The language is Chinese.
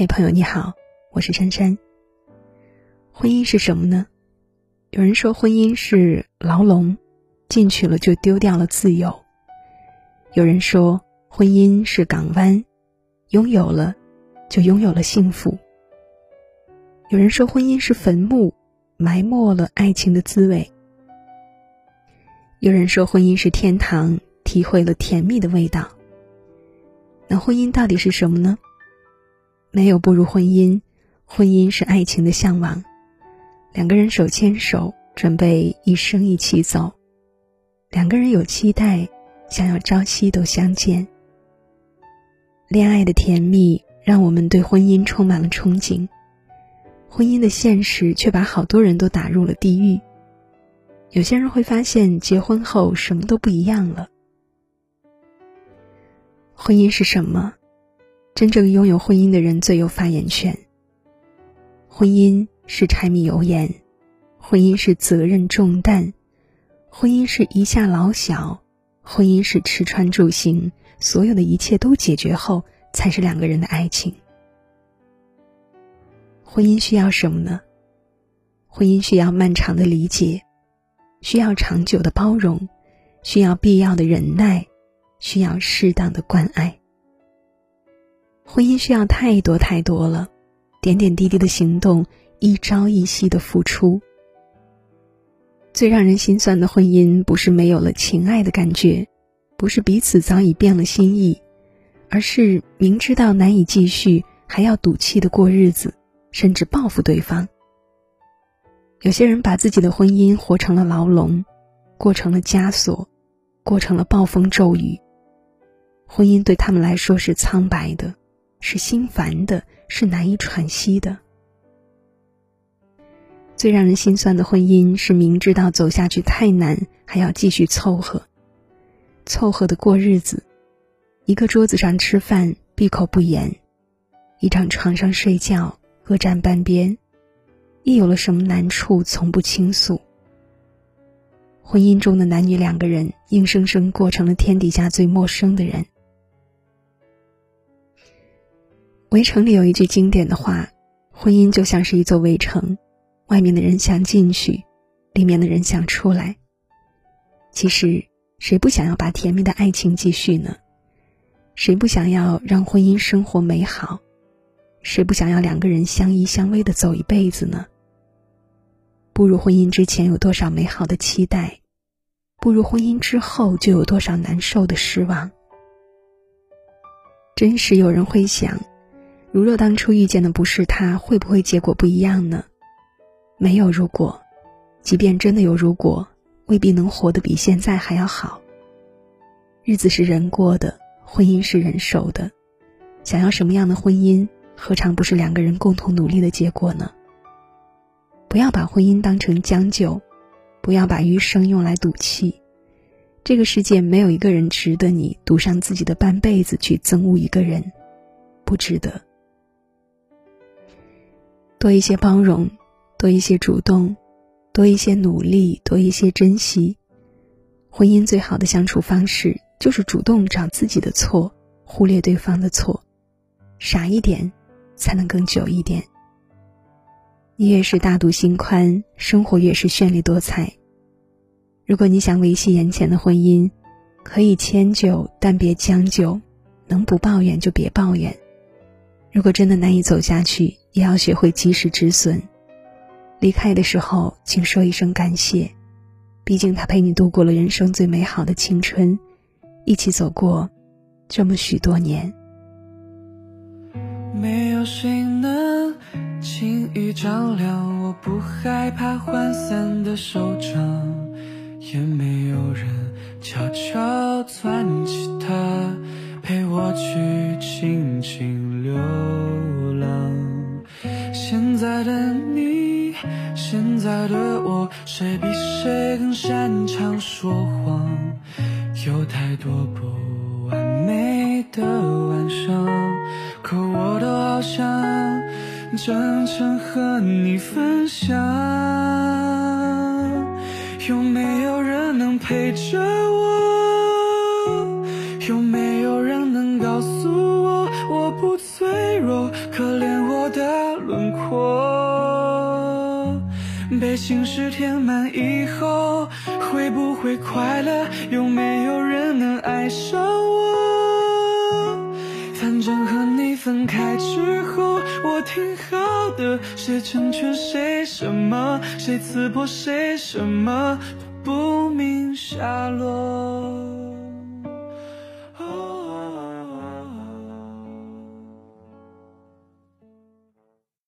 嘿，朋友你好，我是珊珊。婚姻是什么呢？有人说婚姻是牢笼，进去了就丢掉了自由；有人说婚姻是港湾，拥有了就拥有了幸福；有人说婚姻是坟墓，埋没了爱情的滋味；有人说婚姻是天堂，体会了甜蜜的味道。那婚姻到底是什么呢？没有步入婚姻，婚姻是爱情的向往，两个人手牵手，准备一生一起走；两个人有期待，想要朝夕都相见。恋爱的甜蜜让我们对婚姻充满了憧憬，婚姻的现实却把好多人都打入了地狱。有些人会发现，结婚后什么都不一样了。婚姻是什么？真正拥有婚姻的人最有发言权。婚姻是柴米油盐，婚姻是责任重担，婚姻是一下老小，婚姻是吃穿住行，所有的一切都解决后，才是两个人的爱情。婚姻需要什么呢？婚姻需要漫长的理解，需要长久的包容，需要必要的忍耐，需要适当的关爱。婚姻需要太多太多了，点点滴滴的行动，一朝一夕的付出。最让人心酸的婚姻，不是没有了情爱的感觉，不是彼此早已变了心意，而是明知道难以继续，还要赌气的过日子，甚至报复对方。有些人把自己的婚姻活成了牢笼，过成了枷锁，过成了暴风骤雨。婚姻对他们来说是苍白的。是心烦的，是难以喘息的。最让人心酸的婚姻是明知道走下去太难，还要继续凑合，凑合的过日子。一个桌子上吃饭，闭口不言；一张床上睡觉，各占半边。一有了什么难处，从不倾诉。婚姻中的男女两个人，硬生生过成了天底下最陌生的人。围城里有一句经典的话：“婚姻就像是一座围城，外面的人想进去，里面的人想出来。其实，谁不想要把甜蜜的爱情继续呢？谁不想要让婚姻生活美好？谁不想要两个人相依相偎的走一辈子呢？步入婚姻之前有多少美好的期待，步入婚姻之后就有多少难受的失望。真实有人会想。”如若当初遇见的不是他，会不会结果不一样呢？没有如果，即便真的有如果，未必能活得比现在还要好。日子是人过的，婚姻是人守的。想要什么样的婚姻，何尝不是两个人共同努力的结果呢？不要把婚姻当成将就，不要把余生用来赌气。这个世界没有一个人值得你赌上自己的半辈子去憎恶一个人，不值得。多一些包容，多一些主动，多一些努力，多一些珍惜。婚姻最好的相处方式就是主动找自己的错，忽略对方的错，傻一点，才能更久一点。你越是大度心宽，生活越是绚丽多彩。如果你想维系眼前的婚姻，可以迁就，但别将就，能不抱怨就别抱怨。如果真的难以走下去，也要学会及时止损。离开的时候，请说一声感谢，毕竟他陪你度过了人生最美好的青春，一起走过这么许多年。没有谁能轻易照亮我不害怕涣散的手掌，也没有人悄悄攥起它。陪我去有太多不完美的晚上，可我都好想真诚和你分享。有没有人能陪着我？有没有人能告诉我，我不脆弱？可怜我的轮廓。被心事填满以后，会不会快乐？有没有人能爱上我？反正和你分开之后，我挺好的。谁成全谁什么？谁刺破谁什么？不明下落。